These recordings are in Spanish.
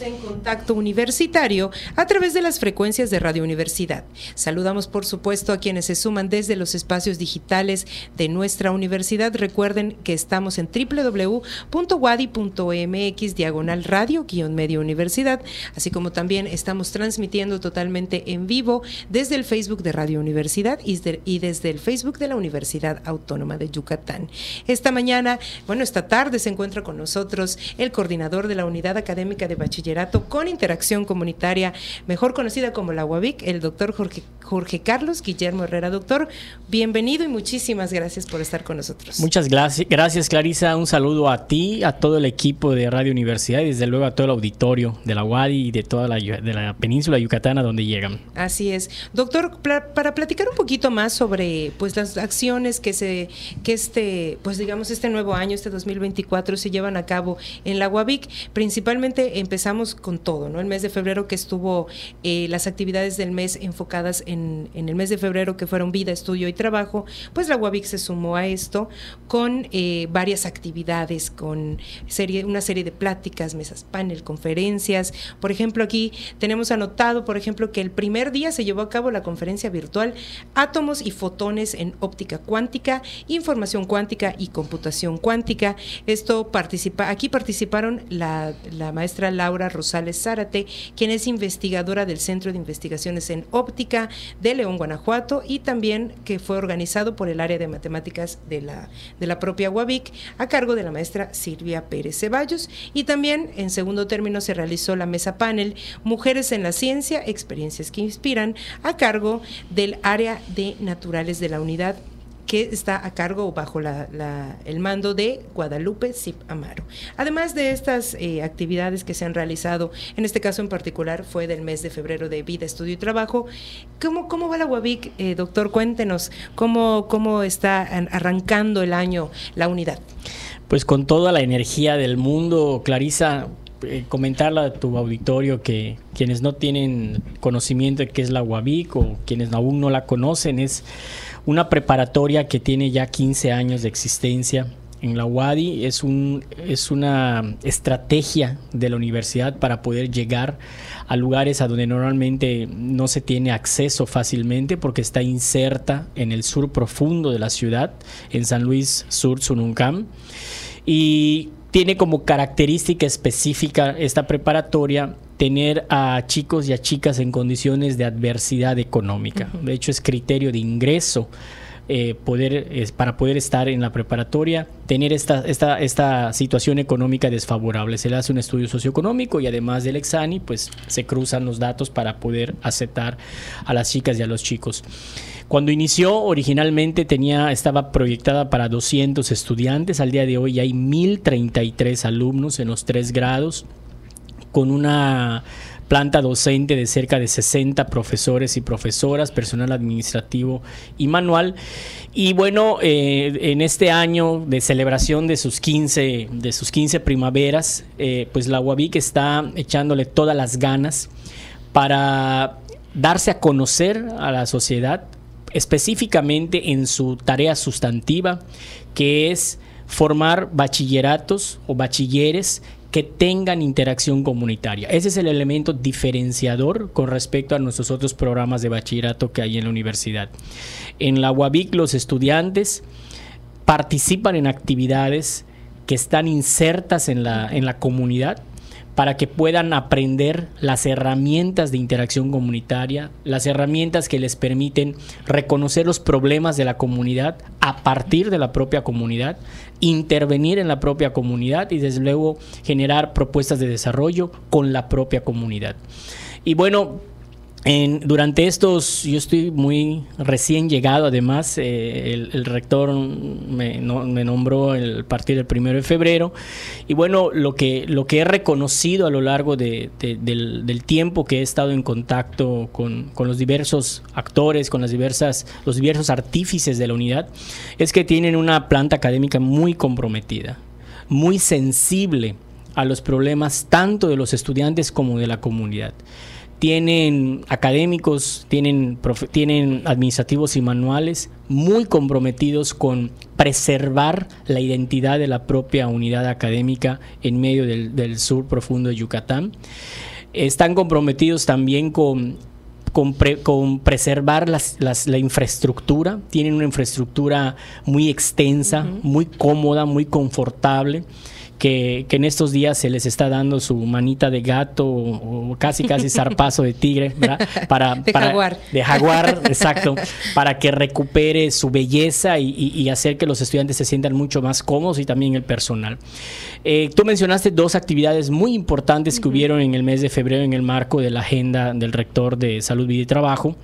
En contacto universitario a través de las frecuencias de Radio Universidad. Saludamos, por supuesto, a quienes se suman desde los espacios digitales de nuestra universidad. Recuerden que estamos en www.wadi.mx diagonal radio medio universidad, así como también estamos transmitiendo totalmente en vivo desde el Facebook de Radio Universidad y, desde el Facebook de la Universidad Autónoma de Yucatán. Esta mañana, bueno, esta tarde se encuentra con nosotros el coordinador de la Unidad Académica de Bachillerato con Interacción Comunitaria, mejor conocida como la UAVIC, el doctor Jorge, Jorge Carlos Guillermo Herrera. Doctor, bienvenido y muchísimas gracias por estar con nosotros. Muchas gracias, gracias Clarisa. Un saludo a ti, a todo el equipo de Radio Universidad y desde luego a todo el auditorio de la UADI y de toda la, de la península yucatana donde llegan. Así es. Doctor, para platicar un poquito más sobre pues las acciones que se que este pues digamos este nuevo año, este 2024 se llevan a cabo en la UAVIC, principalmente empezamos con todo, ¿no? El mes de febrero que estuvo eh, las actividades del mes enfocadas en, el mes de febrero que fueron vida, estudio y trabajo, pues la UABIC se sumó a esto con eh, varias actividades, con serie, una serie de pláticas, mesas panel, conferencias. Por ejemplo, aquí tenemos anotado, por ejemplo, que el primer día se llevó a cabo la conferencia virtual Átomos y fotones en óptica cuántica, información cuántica y computación cuántica. Esto participa, aquí participaron la, la maestra Laura Rosales Zárate, quien es investigadora del Centro de Investigaciones en Óptica de León, Guanajuato, y también que fue organizado por el área de matemáticas de la, de la propia UABIC, a cargo de la maestra Silvia Pérez Ceballos. Y también, en segundo término, se realizó la mesa panel Mujeres en la Ciencia, Experiencias que Inspiran, a cargo del área de naturales de la unidad que está a cargo o bajo el mando de Guadalupe Zip Amaro. Además de estas eh, actividades que se han realizado, en este caso en particular fue del mes de febrero de vida, estudio y trabajo, ¿cómo, cómo va la UABIC, eh, doctor? Cuéntenos, ¿cómo, ¿cómo está arrancando el año la unidad? Pues con toda la energía del mundo, Clarisa, eh, comentarle a tu auditorio que quienes no tienen conocimiento de qué es la UABIC o quienes aún no la conocen, es una preparatoria que tiene ya 15 años de existencia en la UADI. Es, un, es una estrategia de la universidad para poder llegar a lugares a donde normalmente no se tiene acceso fácilmente porque está inserta en el sur profundo de la ciudad, en San Luis Sur, Sununcam. Y tiene como característica específica esta preparatoria tener a chicos y a chicas en condiciones de adversidad económica. De hecho, es criterio de ingreso eh, poder, para poder estar en la preparatoria, tener esta, esta, esta situación económica desfavorable. Se le hace un estudio socioeconómico y además del exani, pues se cruzan los datos para poder aceptar a las chicas y a los chicos. Cuando inició, originalmente tenía, estaba proyectada para 200 estudiantes. Al día de hoy hay 1033 alumnos en los tres grados con una planta docente de cerca de 60 profesores y profesoras, personal administrativo y manual. Y bueno, eh, en este año de celebración de sus 15, de sus 15 primaveras, eh, pues la UABIC está echándole todas las ganas para darse a conocer a la sociedad, específicamente en su tarea sustantiva, que es formar bachilleratos o bachilleres que tengan interacción comunitaria. Ese es el elemento diferenciador con respecto a nuestros otros programas de bachillerato que hay en la universidad. En la UABIC los estudiantes participan en actividades que están insertas en la, en la comunidad para que puedan aprender las herramientas de interacción comunitaria, las herramientas que les permiten reconocer los problemas de la comunidad a partir de la propia comunidad, intervenir en la propia comunidad y desde luego generar propuestas de desarrollo con la propia comunidad. Y bueno, durante estos, yo estoy muy recién llegado, además, eh, el, rector me, nombró el partir del primero de febrero, y bueno, lo que, lo que he reconocido a lo largo del, tiempo que he estado en contacto con, con, los diversos actores, con las diversas, los diversos artífices de la unidad, es que tienen una planta académica muy comprometida, muy sensible a los problemas tanto de los estudiantes como de la comunidad tienen académicos, tienen, tienen administrativos y manuales muy comprometidos con preservar la identidad de la propia unidad académica en medio del, sur profundo de Yucatán. Están comprometidos también con con, preservar la infraestructura. Tienen una infraestructura muy extensa, muy cómoda, muy confortable que, en estos días se les está dando su manita de gato o, casi casi zarpazo de tigre, ¿verdad? Para, de jaguar. De jaguar, exacto, para que recupere su belleza y, hacer que los estudiantes se sientan mucho más cómodos y también el personal. Eh, tú mencionaste dos actividades muy importantes que hubieron en el mes de febrero en el marco de la agenda del rector de Salud, Vida y Trabajo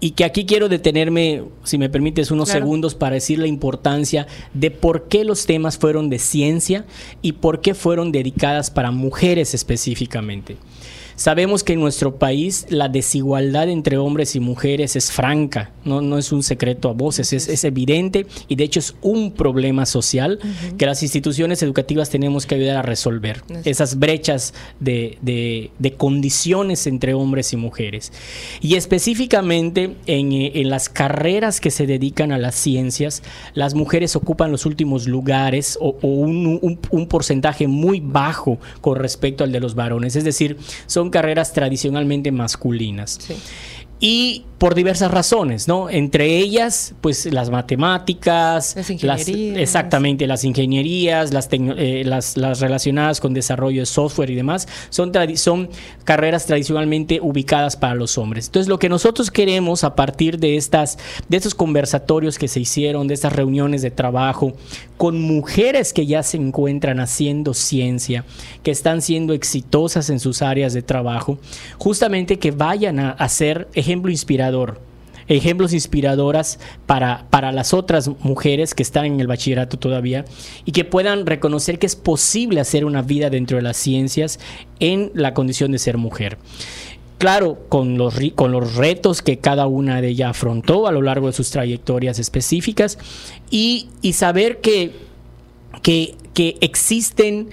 y que aquí quiero detenerme, si me permites, unos segundos para decir la importancia de por qué los temas fueron de ciencia y por qué fueron dedicadas para mujeres específicamente. Sabemos que en nuestro país la desigualdad entre hombres y mujeres es franca, no, no es un secreto a voces, es, evidente y de hecho es un problema social que las instituciones educativas tenemos que ayudar a resolver, esas brechas de, de, condiciones entre hombres y mujeres. Y específicamente en, en, las carreras que se dedican a las ciencias, las mujeres ocupan los últimos lugares o, un, un, un porcentaje muy bajo con respecto al de los varones, es decir, son carreras tradicionalmente masculinas. Y por diversas razones, ¿no? Entre ellas, pues las matemáticas, las exactamente, las ingenierías, las, eh, las, las, relacionadas con desarrollo de software y demás, son, son carreras tradicionalmente ubicadas para los hombres. Entonces, lo que nosotros queremos a partir de, estas, de estos conversatorios que se hicieron, de estas reuniones de trabajo, con mujeres que ya se encuentran haciendo ciencia, que están siendo exitosas en sus áreas de trabajo, justamente que vayan a, a ser ejemplo inspirador ejemplos inspiradoras para, para las otras mujeres que están en el bachillerato todavía y que puedan reconocer que es posible hacer una vida dentro de las ciencias en la condición de ser mujer. Claro, con los, con los retos que cada una de ellas afrontó a lo largo de sus trayectorias específicas y, saber que, que, que existen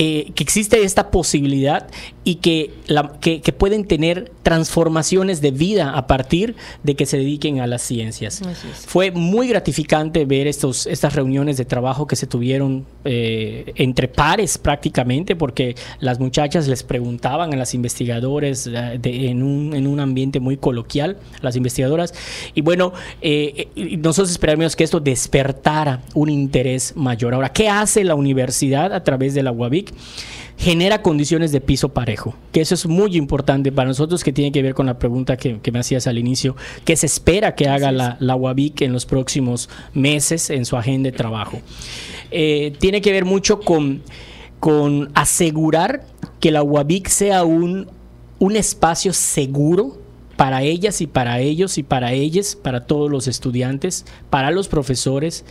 eh, que existe esta posibilidad y que, la, que, pueden tener transformaciones de vida a partir de que se dediquen a las ciencias. Fue muy gratificante ver estos, estas reuniones de trabajo que se tuvieron eh, entre pares prácticamente, porque las muchachas les preguntaban a las investigadores eh, en, un, en, un, ambiente muy coloquial, las investigadoras, y bueno, nosotros esperamos que esto despertara un interés mayor. Ahora, ¿qué hace la universidad a través de la UABIC? Genera condiciones de piso parejo, que eso es muy importante para nosotros, que tiene que ver con la pregunta que, me hacías al inicio, que se espera que haga la, la UABIC en los próximos meses en su agenda de trabajo. Eh, tiene que ver mucho con, con asegurar que la UABIC sea un, un espacio seguro para ellas y para ellos y para ellas, para todos los estudiantes, para los profesores,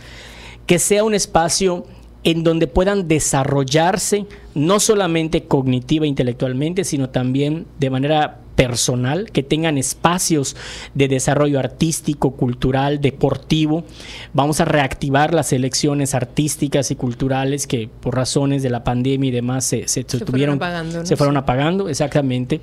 que sea un espacio en donde puedan desarrollarse no solamente cognitiva e intelectualmente, sino también de manera personal, que tengan espacios de desarrollo artístico, cultural, deportivo. Vamos a reactivar las elecciones artísticas y culturales que por razones de la pandemia y demás se, se, fueron apagando, se fueron apagando, exactamente.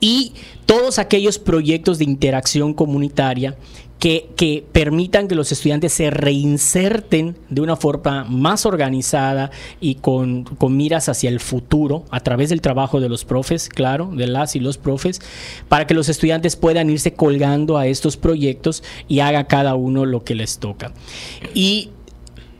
Y todos aquellos proyectos de interacción comunitaria que, permitan que los estudiantes se reinserten de una forma más organizada y con, con, miras hacia el futuro a través del trabajo de los profes, claro, de las y los profes, para que los estudiantes puedan irse colgando a estos proyectos y haga cada uno lo que les toca. Y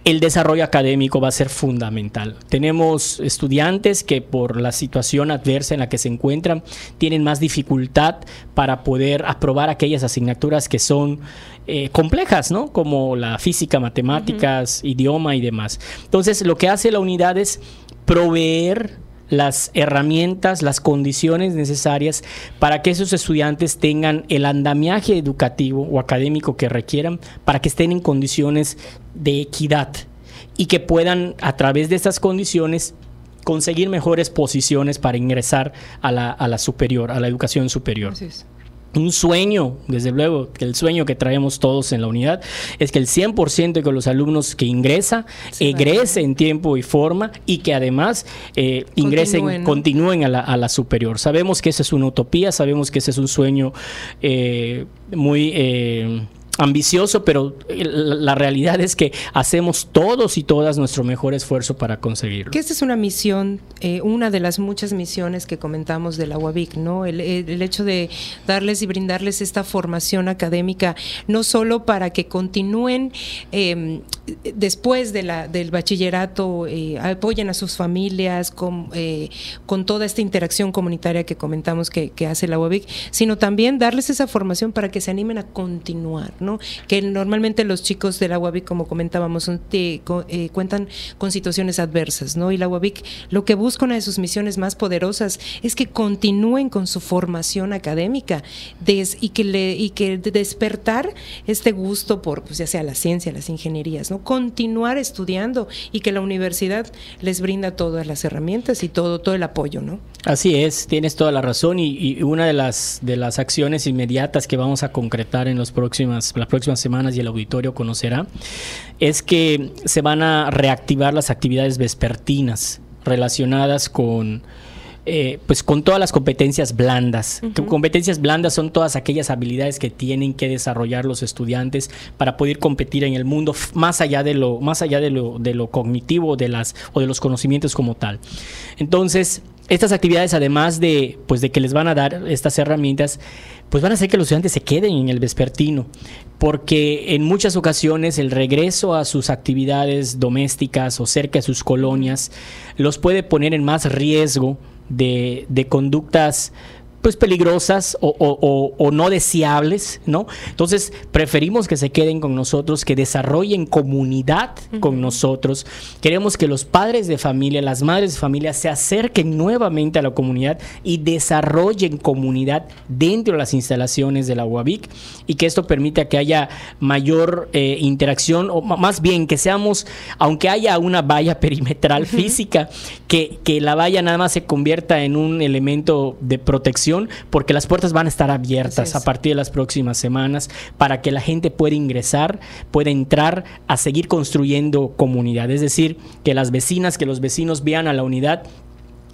el desarrollo académico va a ser fundamental. Tenemos estudiantes que por la situación adversa en la que se encuentran tienen más dificultad para poder aprobar aquellas asignaturas que son eh, complejas, ¿no? Como la física, matemáticas, idioma y demás. Entonces, lo que hace la unidad es proveer las herramientas, las condiciones necesarias para que esos estudiantes tengan el andamiaje educativo o académico que requieran para que estén en condiciones de equidad y que puedan a través de estas condiciones conseguir mejores posiciones para ingresar a la, superior, a la educación superior. Un sueño, desde luego, que el sueño que traemos todos en la unidad es que el 100% de los alumnos que ingresa, egrese en tiempo y forma y que además eh, ingresen, continúen, a, la, superior. Sabemos que esa es una utopía, sabemos que ese es un sueño eh, muy... Eh, ambicioso, pero la realidad es que hacemos todos y todas nuestro mejor esfuerzo para conseguirlo. Que esta es una misión, eh, una de las muchas misiones que comentamos de la UABIC, ¿no? El, hecho de darles y brindarles esta formación académica, no solo para que continúen em, después de la, del bachillerato, eh, apoyen a sus familias con, eh, con toda esta interacción comunitaria que comentamos que, hace la UABIC, sino también darles esa formación para que se animen a continuar, que normalmente los chicos de la UABIC, como comentábamos, eh, cuentan con situaciones adversas, ¿no? Y la UABIC lo que busca una de sus misiones más poderosas es que continúen con su formación académica y que despertar este gusto por pues, ya sea la ciencia, las ingenierías, ¿no? Continuar estudiando y que la universidad les brinda todas las herramientas y todo todo el apoyo, ¿no? Así es, tienes toda la razón y, y una de las de las acciones inmediatas que vamos a concretar en los próximas las próximas semanas y el auditorio conocerá, es que se van a reactivar las actividades vespertinas relacionadas con... Eh, pues con todas las competencias blandas. Competencias blandas son todas aquellas habilidades que tienen que desarrollar los estudiantes para poder competir en el mundo más allá de lo, más allá de lo, de lo cognitivo de las, o de los conocimientos como tal. Entonces, estas actividades, además de, pues, de que les van a dar estas herramientas, pues van a hacer que los estudiantes se queden en el vespertino, porque en muchas ocasiones el regreso a sus actividades domésticas o cerca de sus colonias los puede poner en más riesgo de, de conductas pues peligrosas o, no deseables, ¿no? Entonces preferimos que se queden con nosotros, que desarrollen comunidad con nosotros. Queremos que los padres de familia, las madres de familia se acerquen nuevamente a la comunidad y desarrollen comunidad dentro de las instalaciones de la UABIC y que esto permita que haya mayor eh, interacción o más bien que seamos, aunque haya una valla perimetral física, que, que la valla nada más se convierta en un elemento de protección porque las puertas van a estar abiertas a partir de las próximas semanas para que la gente pueda ingresar, pueda entrar a seguir construyendo comunidad. Es decir, que las vecinas, que los vecinos vean a la unidad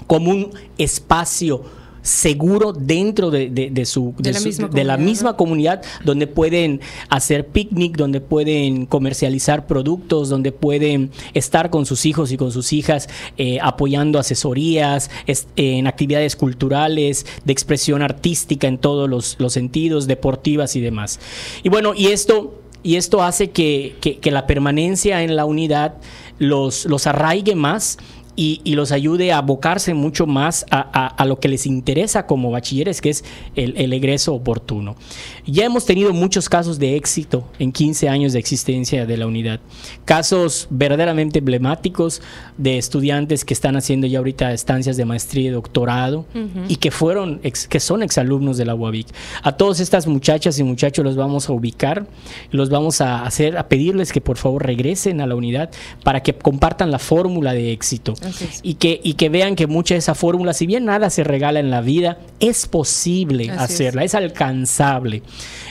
como un espacio seguro dentro de, su, de, la, misma, comunidad donde pueden hacer picnic, donde pueden comercializar productos, donde pueden estar con sus hijos y con sus hijas eh, apoyando asesorías en actividades culturales, de expresión artística en todos los, sentidos, deportivas y demás. Y bueno, y esto, y esto hace que, que la permanencia en la unidad los, los arraigue más y, los ayude a abocarse mucho más a, lo que les interesa como bachilleres, que es el, egreso oportuno. Ya hemos tenido muchos casos de éxito en 15 años de existencia de la unidad. Casos verdaderamente emblemáticos de estudiantes que están haciendo ya ahorita estancias de maestría y doctorado y que fueron, que son exalumnos de la UABIC. A todas estas muchachas y muchachos los vamos a ubicar, los vamos a hacer, a pedirles que por favor regresen a la unidad para que compartan la fórmula de éxito y que, y que vean que mucha de esa fórmula, si bien nada se regala en la vida, es posible hacerla, es. alcanzable.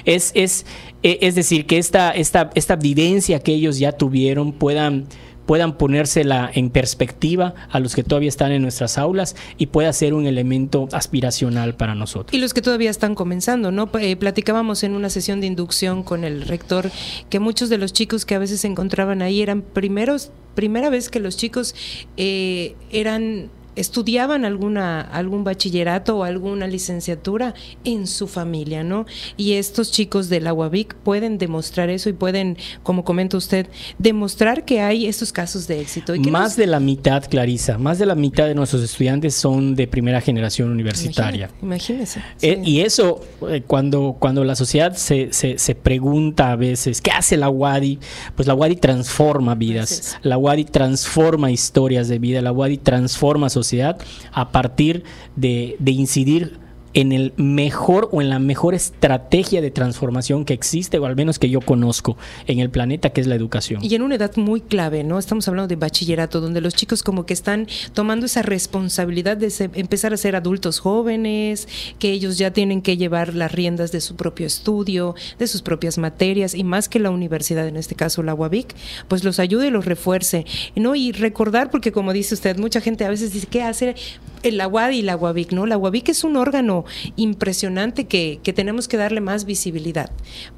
Es, es, e, es decir, que esta, esta, esta vivencia que ellos ya tuvieron puedan puedan ponérsela en perspectiva a los que todavía están en nuestras aulas y pueda ser un elemento aspiracional para nosotros. Y los que todavía están comenzando, ¿no? Eh, platicábamos en una sesión de inducción con el rector que muchos de los chicos que a veces se encontraban ahí eran primeros, primera vez que los chicos eh, eran estudiaban alguna, algún bachillerato o alguna licenciatura en su familia, ¿no? Y estos chicos de la UABIC pueden demostrar eso y pueden, como comenta usted, demostrar que hay estos casos de éxito. más de la mitad, Clarisa, más de la mitad de nuestros estudiantes son de primera generación universitaria. Imagínese. Eh, y eso, eh, cuando, cuando la sociedad se, se, pregunta a veces, ¿qué hace la UADI? Pues la UADI transforma vidas, la UADI transforma historias de vida, la UADI transforma sociedad a partir de, incidir en el mejor o en la mejor estrategia de transformación que existe, o al menos que yo conozco en el planeta, que es la educación. Y en una edad muy clave, ¿no? Estamos hablando de bachillerato, donde los chicos como que están tomando esa responsabilidad de empezar a ser adultos jóvenes, que ellos ya tienen que llevar las riendas de su propio estudio, de sus propias materias, y más que la universidad, en este caso la UABIC, pues los ayude y los refuerce, ¿no? Y recordar, porque como dice usted, mucha gente a veces dice, ¿qué hace el UAD y la UABIC? ¿No? La UABIC es un órgano impresionante que, que tenemos que darle más visibilidad,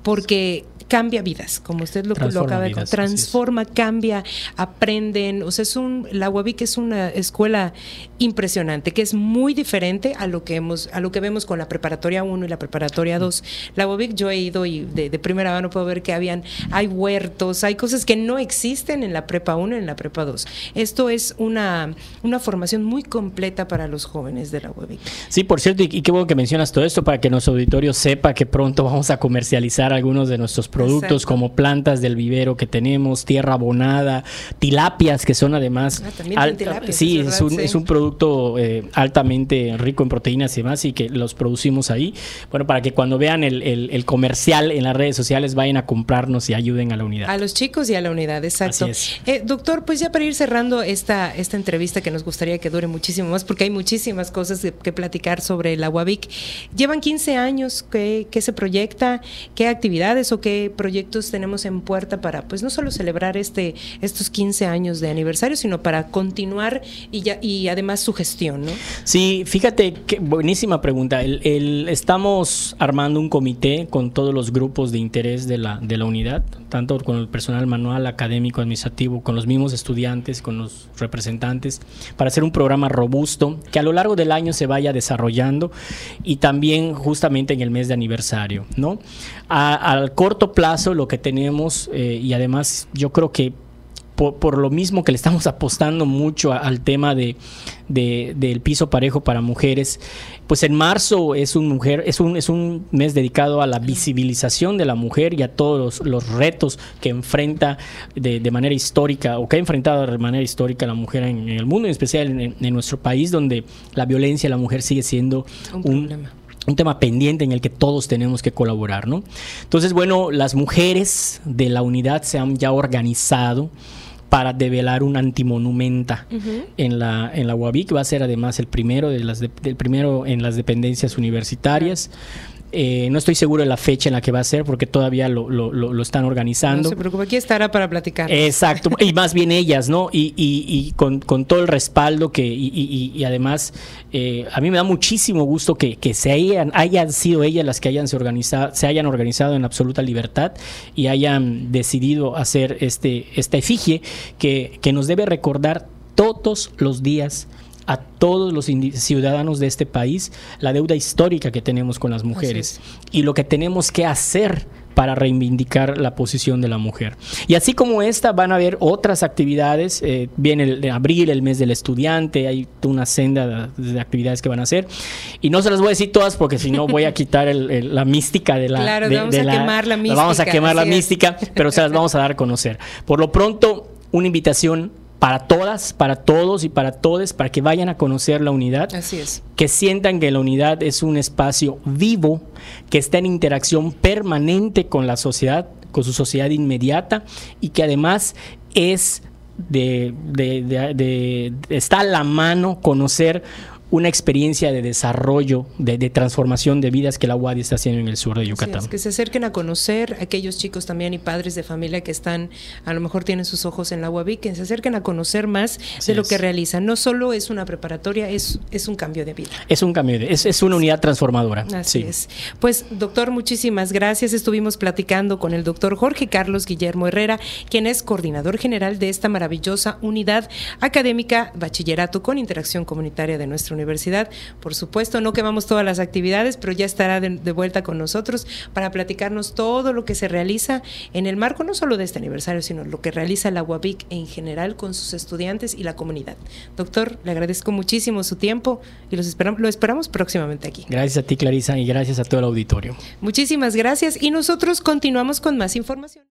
porque cambia vidas, como usted lo, lo acaba de transforma, cambia, aprenden, o sea, es un la UABIC es una escuela impresionante, que es muy diferente a lo que hemos a lo que vemos con la preparatoria 1 y la preparatoria 2. La UABIC yo he ido y de, primera mano puedo ver que habían hay huertos, hay cosas que no existen en la prepa 1 y en la prepa 2. Esto es una una formación muy completa para los jóvenes de la UABIC. Sí, por cierto, y, y qué bueno que mencionas todo esto para que nuestro auditorio sepa que pronto vamos a comercializar algunos de nuestros productos productos como plantas del vivero que tenemos, tierra abonada, tilapias que son además... Ah, sí, es, un, es un producto eh, altamente rico en proteínas y demás y que los producimos ahí. Bueno, para que cuando vean el, el, comercial en las redes sociales vayan a comprarnos y ayuden a la unidad. A los chicos y a la unidad, exacto. Eh, doctor, pues ya para ir cerrando esta, esta entrevista que nos gustaría que dure muchísimo más porque hay muchísimas cosas que, platicar sobre la UABIC. Llevan 15 años, ¿qué, ¿qué se proyecta? ¿Qué actividades o qué proyectos tenemos en puerta para, pues no solo celebrar este, estos 15 años de aniversario, sino para continuar y, ya, y además su gestión, ¿no? Sí, fíjate, que buenísima pregunta. El, estamos armando un comité con todos los grupos de interés de la, de la unidad, tanto con el personal manual, académico, administrativo, con los mismos estudiantes, con los representantes, para hacer un programa robusto que a lo largo del año se vaya desarrollando y también justamente en el mes de aniversario, ¿no? al corto plazo lo que tenemos eh, y además yo creo que por, lo mismo que le estamos apostando mucho al tema de, del piso parejo para mujeres, pues en marzo es un mujer, es un, es un mes dedicado a la visibilización de la mujer y a todos los, retos que enfrenta de, manera histórica o que ha enfrentado de manera histórica la mujer en, el mundo, en especial en, nuestro país, donde la violencia a la mujer sigue siendo un, un tema pendiente en el que todos tenemos que colaborar, ¿no? Entonces, bueno, las mujeres de la unidad se han ya organizado para develar un antimonumenta en la en la UABIC va a ser además el primero de las del primero en las dependencias universitarias eh, no estoy seguro de la fecha en la que va a ser porque todavía lo, lo, lo, están organizando. No se preocupe, aquí estará para platicar. Exacto, y más bien ellas, ¿no? Y, y, y con, con, todo el respaldo que, y, y además, eh, a mí me da muchísimo gusto que, que se hayan, hayan sido ellas las que hayan se, organizado, se hayan organizado en absoluta libertad y hayan decidido hacer este, esta efigie que, que nos debe recordar todos los días a todos los ciudadanos de este país la deuda histórica que tenemos con las mujeres y lo que tenemos que hacer para reivindicar la posición de la mujer. Y así como esta, van a haber otras actividades. Eh, viene el de abril, el mes del estudiante, hay una senda de, actividades que van a hacer. Y no se las voy a decir todas porque si no voy a quitar la mística de la. Claro, vamos a quemar la mística. Vamos a quemar la mística, pero se las vamos a dar a conocer. Por lo pronto, una invitación para todas, para todos y para todes, para que vayan a conocer la unidad. Así es. Que sientan que la unidad es un espacio vivo, que está en interacción permanente con la sociedad, con su sociedad inmediata y que además es de, de, de, está a la mano conocer una experiencia de desarrollo, de, transformación de vidas que la UADI está haciendo en el sur de Yucatán. que se acerquen a conocer a aquellos chicos también y padres de familia que están, a lo mejor tienen sus ojos en la UABI, que se acerquen a conocer más de lo que realizan. No solo es una preparatoria, es, es un cambio de vida. Es un cambio, de, es, es una unidad transformadora. Así es. Pues, doctor, muchísimas gracias. Estuvimos platicando con el doctor Jorge Carlos Guillermo Herrera, quien es coordinador general de esta maravillosa unidad académica bachillerato con interacción comunitaria de nuestra universidad universidad. Por supuesto, no quemamos todas las actividades, pero ya estará de, vuelta con nosotros para platicarnos todo lo que se realiza en el marco no solo de este aniversario, sino lo que realiza la UABIC en general con sus estudiantes y la comunidad. Doctor, le agradezco muchísimo su tiempo y los esperamos, lo esperamos próximamente aquí. Gracias a ti, Clarisa, y gracias a todo el auditorio. Muchísimas gracias y nosotros continuamos con más información.